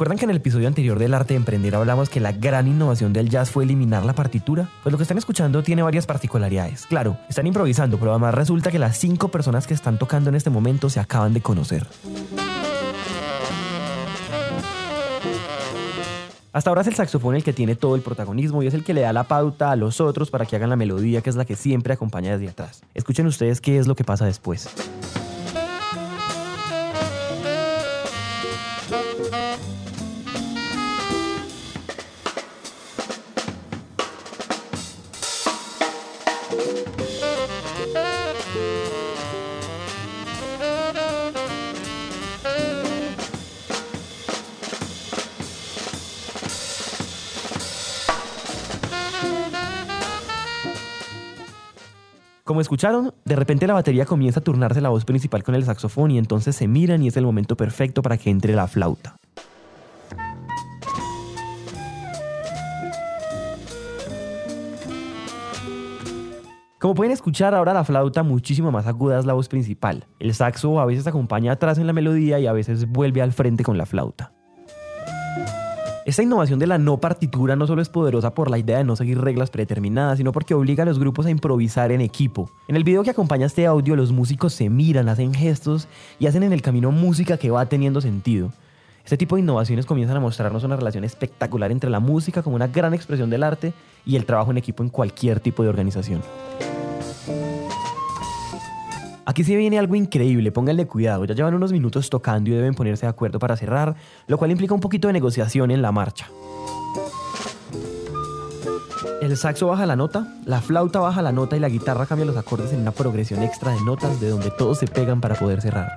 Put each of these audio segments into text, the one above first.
¿Recuerdan que en el episodio anterior del arte de emprender hablamos que la gran innovación del jazz fue eliminar la partitura? Pues lo que están escuchando tiene varias particularidades. Claro, están improvisando, pero además resulta que las cinco personas que están tocando en este momento se acaban de conocer. Hasta ahora es el saxofón el que tiene todo el protagonismo y es el que le da la pauta a los otros para que hagan la melodía que es la que siempre acompaña desde atrás. Escuchen ustedes qué es lo que pasa después. Como escucharon, de repente la batería comienza a turnarse la voz principal con el saxofón y entonces se miran y es el momento perfecto para que entre la flauta. Como pueden escuchar, ahora la flauta muchísimo más aguda es la voz principal. El saxo a veces acompaña atrás en la melodía y a veces vuelve al frente con la flauta. Esta innovación de la no partitura no solo es poderosa por la idea de no seguir reglas predeterminadas, sino porque obliga a los grupos a improvisar en equipo. En el video que acompaña este audio, los músicos se miran, hacen gestos y hacen en el camino música que va teniendo sentido. Este tipo de innovaciones comienzan a mostrarnos una relación espectacular entre la música como una gran expresión del arte y el trabajo en equipo en cualquier tipo de organización. Aquí se viene algo increíble, pónganle cuidado, ya llevan unos minutos tocando y deben ponerse de acuerdo para cerrar, lo cual implica un poquito de negociación en la marcha. El saxo baja la nota, la flauta baja la nota y la guitarra cambia los acordes en una progresión extra de notas de donde todos se pegan para poder cerrar.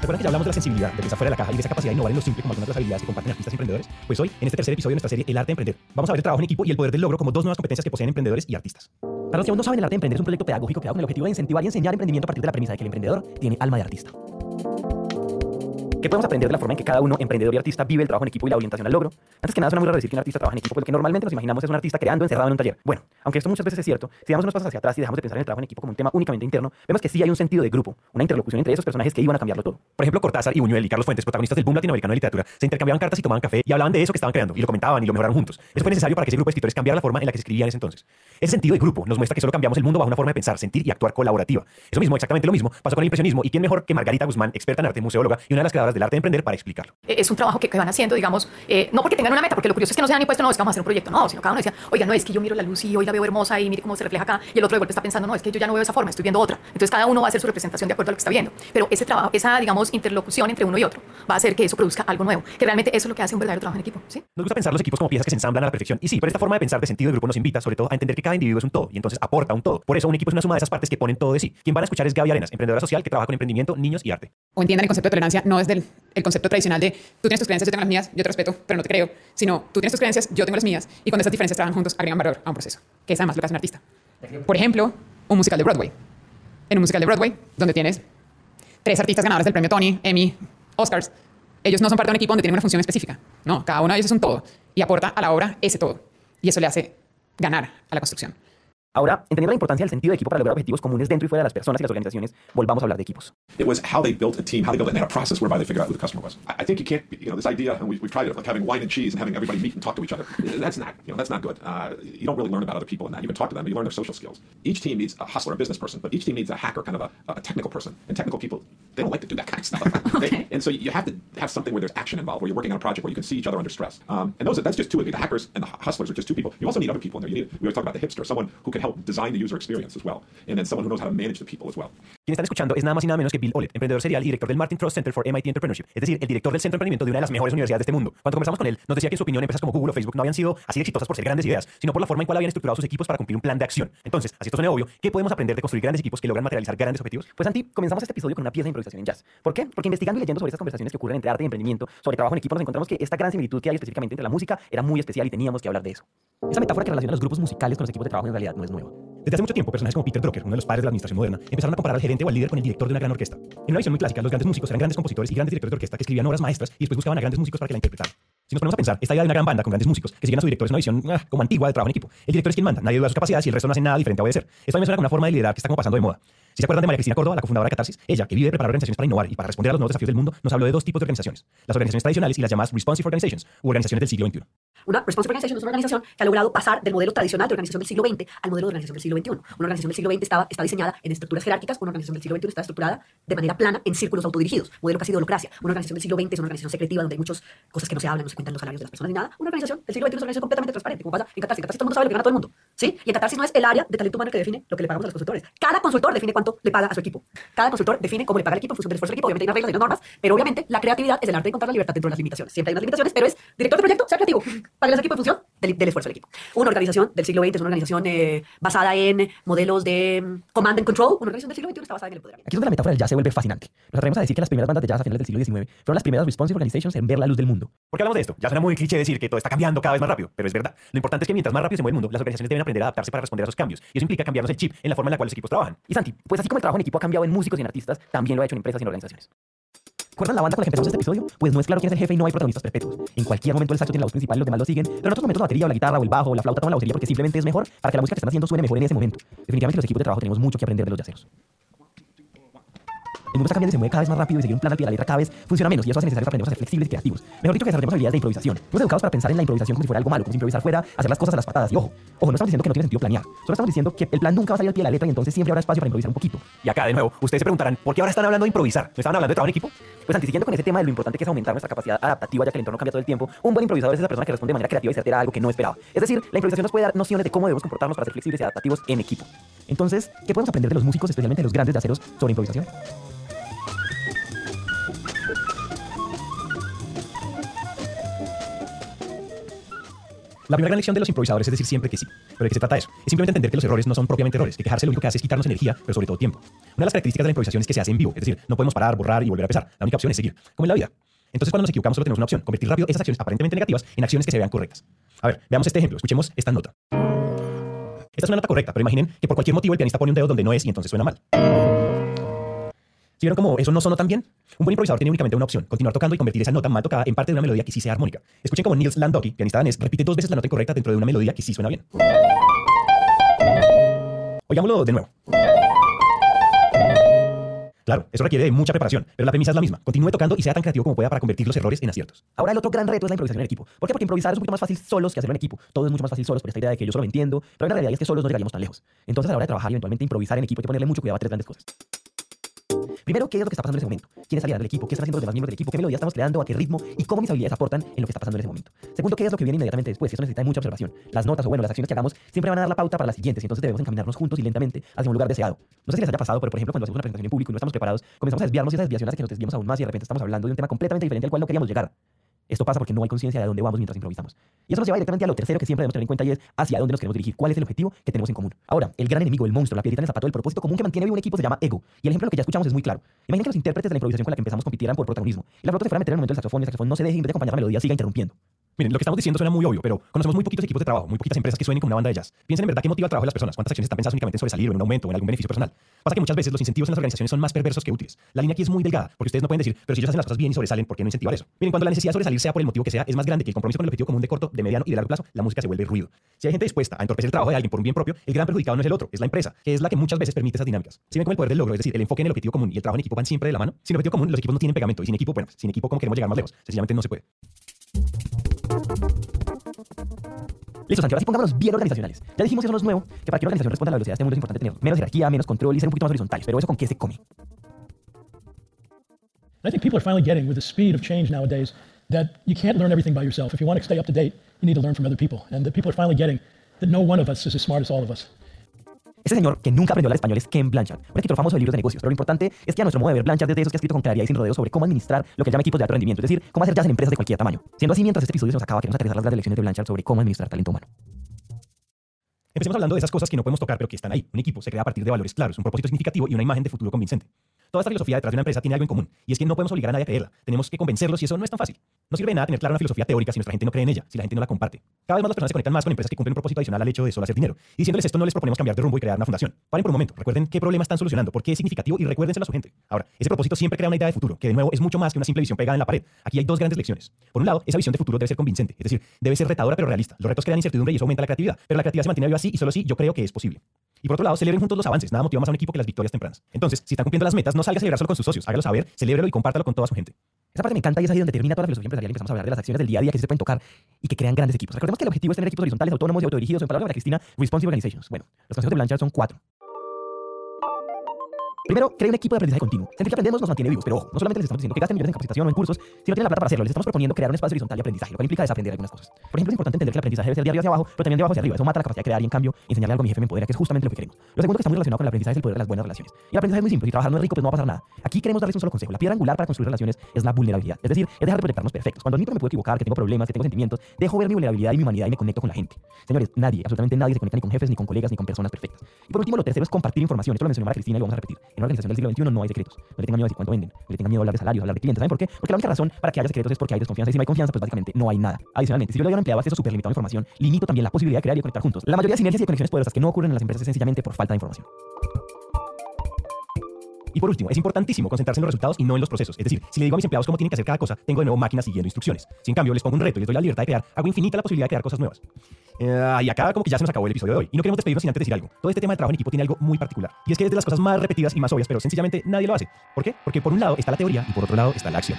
¿Recuerdan que ya hablamos de la sensibilidad, de pensar fuera de la caja y de esa capacidad de innovar lo simple como algunas de las habilidades que comparten artistas y emprendedores? Pues hoy, en este tercer episodio de nuestra serie El arte de emprender, vamos a ver el trabajo en equipo y el poder del logro como dos nuevas competencias que poseen emprendedores y artistas. Para los que aún no saben, el arte de emprender es un proyecto pedagógico creado con el objetivo de incentivar y enseñar emprendimiento a partir de la premisa de que el emprendedor tiene alma de artista. ¿Qué podemos aprender de la forma en que cada uno, emprendedor y artista, vive el trabajo en equipo y la orientación al logro? Antes que nada, suena muy raro decir que un artista trabaja en equipo, porque normalmente nos imaginamos es un artista creando encerrado en un taller. Bueno, aunque esto muchas veces es cierto, si damos unos pasos hacia atrás y dejamos de pensar en el trabajo en equipo como un tema únicamente interno, vemos que sí hay un sentido de grupo, una interlocución entre esos personajes que iban a cambiarlo todo. Por ejemplo, Cortázar y Buñuel y Carlos Fuentes, protagonistas del boom latinoamericano de literatura, se intercambiaban cartas y tomaban café y hablaban de eso que estaban creando y lo comentaban y lo mejoraron juntos. Eso fue necesario para que ese grupo de escritores cambiara la forma en la que se escribía en ese entonces. Ese sentido de grupo nos muestra que solo cambiamos el mundo bajo una forma de pensar, sentir y actuar colaborativa. Eso mismo, exactamente lo mismo, pasó con el impresionismo y quién mejor que Margarita Guzmán, experta en arte, museóloga y una de las creadoras del arte de emprender para explicarlo. Es un trabajo que, que van haciendo, digamos, eh, no porque tengan una meta, porque lo curioso es que no se han impuesto, no, es que vamos a hacer un proyecto, no, sino cada uno decía, oiga, no, es que yo miro la luz y hoy la veo hermosa y mire cómo se refleja acá, y el otro de golpe está pensando, no, es que yo ya no veo esa forma, estoy viendo otra. Entonces cada uno va a hacer su representación de acuerdo a lo que está viendo. Pero ese trabajo, esa, digamos, interlocución entre uno y otro, va a hacer que eso produzca algo nuevo, que realmente eso es lo que hace un verdadero trabajo en equipo, ¿sí? Nos gusta pensar los equipos como piezas que se ensamblan a la perfección. Y sí, pero esta forma de pensar de sentido de grupo nos invita, sobre todo, a entender que cada individuo es un todo y entonces aporta un todo. Por eso un equipo es una suma de esas partes que ponen todo de sí. Quien van a escuchar es Gaby Arenas, emprendedora social que trabaja con emprendimiento, niños y arte. O entiendan el concepto de tolerancia no es del el concepto tradicional de tú tienes tus creencias, yo tengo las mías, yo te respeto, pero no te creo, sino tú tienes tus creencias, yo tengo las mías, y cuando esas diferencias trabajan juntos agregan valor a un proceso, que es además lo que hace un artista. Por ejemplo, un musical de Broadway. En un musical de Broadway, donde tienes tres artistas ganadores del premio Tony, Emmy, Oscars, ellos no son parte de un equipo donde tienen una función específica. No, cada uno de ellos es un todo y aporta a la obra ese todo. Y eso le hace ganar a la construcción. Ahora, entendiendo la importancia del sentido de equipo para lograr objetivos comunes dentro y fuera de las personas y las organizaciones, volvamos a hablar de equipos. It was how they built a team, how they built it, and a process whereby they figured out who the customer was. I, I think you can't, you know, this idea, and we've, we've tried it, like having wine and cheese and having everybody meet and talk to each other. That's not, you know, that's not good. Uh, you don't really learn about other people in that. You can talk to them, but you learn their social skills. Each team needs a hustler, a business person, but each team needs a hacker, kind of a, a technical person. And technical people, they don't like to do that kind of stuff. They- and so you have to have something where there's action involved, where you're working on a project where you can see each other under stress. Um, and those, that's just two of you. The hackers and the hustlers are just two people. You also need other people in there. You need, we always talk about the hipster, someone who can help help design the user experience as well, and then someone who knows how to manage the people as well. Quien están escuchando es nada más y nada menos que Bill Olet, emprendedor serial y director del Martin Trust Center for MIT Entrepreneurship, es decir, el director del centro de emprendimiento de una de las mejores universidades de este mundo. Cuando conversamos con él, nos decía que en su opinión empresas como Google o Facebook no habían sido así de exitosas por ser grandes ideas, sino por la forma en cual habían estructurado sus equipos para cumplir un plan de acción. Entonces, así esto suena obvio, ¿qué podemos aprender de construir grandes equipos que logran materializar grandes objetivos? Pues Santi, comenzamos este episodio con una pieza de improvisación en jazz. ¿Por qué? Porque investigando y leyendo sobre estas conversaciones que ocurren entre arte y emprendimiento, sobre trabajo en equipo, nos encontramos que esta gran similitud que hay específicamente entre la música era muy especial y teníamos que hablar de eso. Esa metáfora que relaciona los grupos musicales con los equipos de trabajo en realidad no es nueva. Desde hace mucho tiempo, personajes como Peter Drucker, uno de los padres de la administración moderna, empezaron a comparar al gerente o al líder con el director de una gran orquesta. En una visión muy clásica, los grandes músicos eran grandes compositores y grandes directores de orquesta que escribían obras maestras y después buscaban a grandes músicos para que la interpretaran. Si nos ponemos a pensar, esta idea de una gran banda con grandes músicos que siguen a su director es una visión ah, como antigua de trabajo en equipo. El director es quien manda, nadie duda de sus capacidades y el resto no hace nada diferente a obedecer. Esto a mí suena como una forma de liderar que está como pasando de moda. Si se acuerdan de María Cristina Córdoba, la cofundadora de Catarsis, ella, que vive de preparar organizaciones para innovar y para responder a los nuevos desafíos del mundo, nos habló de dos tipos de organizaciones: las organizaciones tradicionales y las llamadas responsive organizations, u organizaciones del siglo XXI. Una responsive organization es una organización que ha logrado pasar del modelo tradicional de organización del siglo XX al modelo de organización del siglo XXI. Una organización del siglo XX estaba, está diseñada en estructuras jerárquicas, una organización del siglo XXI está estructurada de manera plana en círculos autodirigidos, modelo casi de holocracia. Una organización del siglo XX es una organización secretiva donde hay muchas cosas que no se hablan, no se cuentan los salarios de las personas ni nada. Una organización del siglo XXI es una organización completamente transparente, como pasa en Catarsis. En Catarsis todo el mundo sabe lo que gana todo el mundo. ¿sí? Y en Catarsis no es el área de talento humano que define lo que le pagamos a los consultores. Cada consultor define cuánto le paga a su equipo. Cada consultor define cómo le paga al equipo en función del esfuerzo del equipo. Obviamente hay unas reglas, hay unas normas, pero obviamente la creatividad es el arte de encontrar la libertad dentro de las limitaciones. Siempre hay unas limitaciones, pero es director de proyecto, sea creativo. Pague al equipo en función del, del, esfuerzo del equipo. Una organización del siglo XX es una organización eh, basada en modelos de mm, command and control. Una organización del siglo XXI está basada en el poder. Aquí es donde la metáfora del jazz se vuelve fascinante. Nos atrevemos a decir que las primeras bandas de jazz a finales del siglo XIX fueron las primeras responsive organizations en ver la luz del mundo. ¿Por qué hablamos de esto? Ya suena muy cliché decir que todo está cambiando cada vez más rápido, pero es verdad. Lo importante es que mientras más rápido se mueve el mundo, las organizaciones deben aprender a adaptarse para responder a esos cambios. Y eso implica cambiarnos el chip en la forma en la cual los equipos trabajan. Y Santi, pues así como el trabajo en equipo ha cambiado en músicos y en artistas, también lo ha hecho en empresas y en organizaciones. ¿Recuerdan la banda con la que empezamos este episodio? Pues no es claro quién es el jefe y no hay protagonistas perpetuos. En cualquier momento el saxo tiene la voz principal y los demás lo siguen, pero en otros momentos la batería o la guitarra o el bajo o la flauta toman la vocería porque simplemente es mejor para que la música que están haciendo suene mejor en ese momento. Definitivamente los equipos de trabajo tenemos mucho que aprender de los yaceros. El mundo está cambiando y se mueve cada vez más rápido y seguir un plan al pie de la letra cada vez funciona menos y eso hace necesario que aprendamos a ser flexibles y creativos. Mejor dicho, que desarrollemos habilidades de improvisación. Estamos educados para pensar en la improvisación como si fuera algo malo, como si improvisar fuera, hacer las cosas a las patadas. Y ojo, ojo, no estamos diciendo que no tiene sentido planear. Solo estamos diciendo que el plan nunca va a salir al pie de la letra y entonces siempre habrá espacio para improvisar un poquito. Y acá, de nuevo, ustedes se preguntarán, ¿por qué ahora están hablando de improvisar? ¿No estaban hablando de trabajo en equipo? Pues antisiguiendo con ese tema de lo importante que es aumentar nuestra capacidad adaptativa ya que el entorno cambia todo el tiempo, un buen improvisador es esa persona que responde de manera creativa y certera a algo que no esperaba. Es decir, la improvisación nos puede dar nociones de cómo debemos comportarnos para ser flexibles y adaptativos en equipo. Entonces, ¿qué podemos aprender de los músicos, especialmente de los grandes de aceros, sobre improvisación? La primera gran lección de los improvisadores es decir siempre que sí. ¿Pero de qué se trata eso? Es simplemente entender que los errores no son propiamente errores, que quejarse lo único que hace es quitarnos energía, pero sobre todo tiempo. Una de las características de la improvisación es que se hace en vivo, es decir, no podemos parar, borrar y volver a empezar. La única opción es seguir, como en la vida. Entonces, cuando nos equivocamos, solo tenemos una opción: convertir rápido esas acciones aparentemente negativas en acciones que se vean correctas. A ver, veamos este ejemplo. Escuchemos esta nota. Esta es una nota correcta, pero imaginen que por cualquier motivo el pianista pone un dedo donde no es y entonces suena mal. ¿Sí vieron cómo eso no sonó tan bien? Un buen improvisador tiene únicamente una opción, continuar tocando y convertir esa nota mal tocada en parte de una melodía que sí sea armónica. Escuchen como Nils Landocki, pianista danés, repite dos veces la nota incorrecta dentro de una melodía que sí suena bien. Oigámoslo de nuevo. Claro, eso requiere de mucha preparación, pero la premisa es la misma. Continúe tocando y sea tan creativo como pueda para convertir los errores en aciertos. Ahora el otro gran reto es la improvisación en equipo. ¿Por qué? Porque improvisar es un poquito más fácil solos que hacerlo en equipo. Todo es mucho más fácil solos por esta idea de que yo solo me entiendo, pero la realidad es que solos no llegaríamos tan lejos. Entonces a la hora de trabajar y eventualmente improvisar en equipo hay que ponerle mucho cuidado a tres grandes cosas. Primero, ¿qué es lo que está pasando en ese momento? ¿Quién es aliado del equipo? ¿Qué están haciendo los demás miembros del equipo? ¿Qué melodía estamos creando? ¿A qué ritmo? ¿Y cómo mis habilidades aportan en lo que está pasando en ese momento? Segundo, ¿qué es lo que viene inmediatamente después? Esto necesita mucha observación. Las notas o bueno, las acciones que hagamos siempre van a dar la pauta para las siguientes y entonces debemos encaminarnos juntos y lentamente hacia un lugar deseado. No sé si les haya pasado, pero por ejemplo, cuando hacemos una presentación en público y no estamos preparados, comenzamos a desviarnos y esa desviación hace que nos desviemos aún más y de repente estamos hablando de un tema completamente diferente al cual no queríamos llegar. Esto pasa porque no hay conciencia de dónde vamos mientras improvisamos. Y eso nos lleva directamente a lo tercero que siempre debemos tener en cuenta y es hacia dónde nos queremos dirigir, cuál es el objetivo que tenemos en común. Ahora, el gran enemigo, el monstruo, la piedrita en el zapato del propósito común que mantiene vivo un equipo se llama ego. Y el ejemplo lo que ya escuchamos es muy claro. Imaginen que los intérpretes de la improvisación con la que empezamos compitieran por protagonismo. Y la flauta se fuera a meter en el momento del saxofón y el saxofón no se deje y de acompañar la melodía siga interrumpiendo. Miren, lo que estamos diciendo suena muy obvio, pero conocemos muy poquitos equipos de trabajo, muy poquitas empresas que suenen como una banda de jazz. Piensen en verdad qué motiva el trabajo de las personas, cuántas acciones están pensadas únicamente en sobresalir o en un aumento o en algún beneficio personal. Pasa que muchas veces los incentivos en las organizaciones son más perversos que útiles. La línea aquí es muy delgada, porque ustedes no pueden decir, pero si ellos hacen las cosas bien y sobresalen, ¿por qué no incentivar eso? Miren, cuando la necesidad de sobresalir sea por el motivo que sea, es más grande que el compromiso con el objetivo común de corto, de mediano y de largo plazo, la música se vuelve ruido. Si hay gente dispuesta a entorpecer el trabajo de alguien por un bien propio, el gran perjudicado no es el otro, es la empresa, que es la que muchas veces permite esas dinámicas. Si ven como el poder del logro, es decir, el enfoque en el objetivo común y el trabajo en equipo van siempre de la mano, sin objetivo común los equipos no tienen pegamento y sin equipo, sin equipo, ¿cómo queremos llegar más lejos? Sencillamente no se puede. Listo, Santi, ahora sí pongámonos bien organizacionales. Ya dijimos que eso no es nuevo, que para que una organización responda a la velocidad de este importante menos jerarquía, menos control y ser un más horizontales. Pero eso con qué se come. I think people are finally getting with the speed of change nowadays that you can't learn everything by yourself. If you want to stay up to date, you need to learn from other people. And that people are finally getting that no one of us is as smart as all of us. Este señor que nunca aprendió a hablar español es Ken Blanchard, un escritor famoso de libros de negocios. Pero lo importante es que a nuestro modo de ver, Blanchard es de esos que ha escrito con claridad y sin rodeo sobre cómo administrar lo que él llama equipos de alto rendimiento, es decir, cómo hacer jazz en empresas de cualquier tamaño. Siendo así, mientras este episodio nos acaba, queremos aterrizar las grandes lecciones de Blanchard sobre cómo administrar talento humano. Empecemos hablando de esas cosas que no podemos tocar, pero que están ahí. Un equipo se crea a partir de valores claros, un propósito significativo y una imagen de futuro convincente. Toda esta filosofía detrás de una empresa tiene algo en común, y es que no podemos obligar a nadie a creerla. Tenemos que convencerlos y eso no es tan fácil. No sirve de nada tener clara una filosofía teórica si nuestra gente no cree en ella, si la gente no la comparte. Cada vez más las personas se conectan más con empresas que cumplen un propósito adicional al hecho de solo hacer dinero. Y diciéndoles esto no les proponemos cambiar de rumbo y crear una fundación. Paren por un momento, recuerden qué problema están solucionando, por qué es significativo y recuérdenselo a su gente. Ahora, ese propósito siempre crea una idea de futuro, que de nuevo es mucho más que una simple visión pegada en la pared. Aquí hay dos grandes lecciones. Por un lado, esa visión de futuro debe ser convincente, es decir, debe ser retadora pero realista. Los retos crean incertidumbre y eso aumenta la creatividad, pero la creatividad se mantiene así y solo así yo creo que es posible. Y por otro lado, celebren juntos los avances. Nada motiva más a un equipo que las victorias tempranas. Entonces, si están cumpliendo las metas, no salga a celebrar con sus socios. Hágalo saber, celébrelo y compártalo con toda su gente. Esa parte me encanta y es ahí donde termina toda la filosofía empresarial y a hablar de las acciones del día a día que se pueden tocar y que crean grandes equipos. Recordemos que el objetivo es tener equipos horizontales, autónomos y autodirigidos, en palabras de Cristina, responsive organizations. Bueno, los consejos de Blanchard son cuatro. Primero, crea un equipo de aprendizaje continuo. Sentir que aprendemos nos mantiene vivos, pero ojo, no solamente les estamos diciendo que gasten millones en capacitación o en cursos, si no tienen la plata para hacerlo, les estamos proponiendo crear un espacio horizontal de aprendizaje, lo cual implica desaprender algunas cosas. Por ejemplo, es importante entender que el aprendizaje debe ser de arriba hacia abajo, pero también de abajo hacia arriba. Eso mata la capacidad de crear y en cambio, enseñarle algo a mi jefe me empodera, que es justamente lo que queremos. Lo segundo que está muy relacionado con el aprendizaje es el poder de las buenas relaciones. Y el aprendizaje es muy simple, si trabajar no es rico, pues no va a pasar nada. Aquí queremos darles un solo consejo. La piedra angular para construir relaciones es la vulnerabilidad. Es decir, es dejar de proyectarnos perfectos. Cuando admito que me puedo equivocar, que tengo problemas, que tengo sentimientos, dejo ver mi vulnerabilidad y mi humanidad y me conecto con la gente. Señores, nadie, absolutamente nadie se conecta ni con jefes, ni con colegas, ni con personas perfectas. Y por último, lo tercero es compartir información. Esto lo mencionó Cristina y lo vamos a repetir. En una organización del siglo XXI no hay secretos. No le tengan miedo a decir cuánto venden, no le tengan miedo a hablar de salarios, hablar de clientes. ¿Saben por qué? Porque la única razón para que haya secretos es porque hay desconfianza y si no hay confianza, pues básicamente no hay nada. Adicionalmente, si yo le doy a un empleado acceso súper limitado a información, limito también la posibilidad de crear y conectar juntos. La mayoría de sinergias y de conexiones poderosas que no ocurren en las empresas es sencillamente por falta de información. Y por último, es importantísimo concentrarse en los resultados y no en los procesos. Es decir, si le digo a mis empleados cómo tienen que hacer cada cosa, tengo de nuevo máquinas siguiendo instrucciones. Si en cambio les pongo un reto y les doy la libertad de crear, hago infinita la posibilidad de crear cosas nuevas. Eh, y acá como que ya se nos acabó el episodio de hoy. Y no queremos despedirnos sin antes decir algo. Todo este tema de trabajo en equipo tiene algo muy particular. Y es que es de las cosas más repetidas y más obvias, pero sencillamente nadie lo hace. ¿Por qué? Porque por un lado está la teoría y por otro lado está la acción.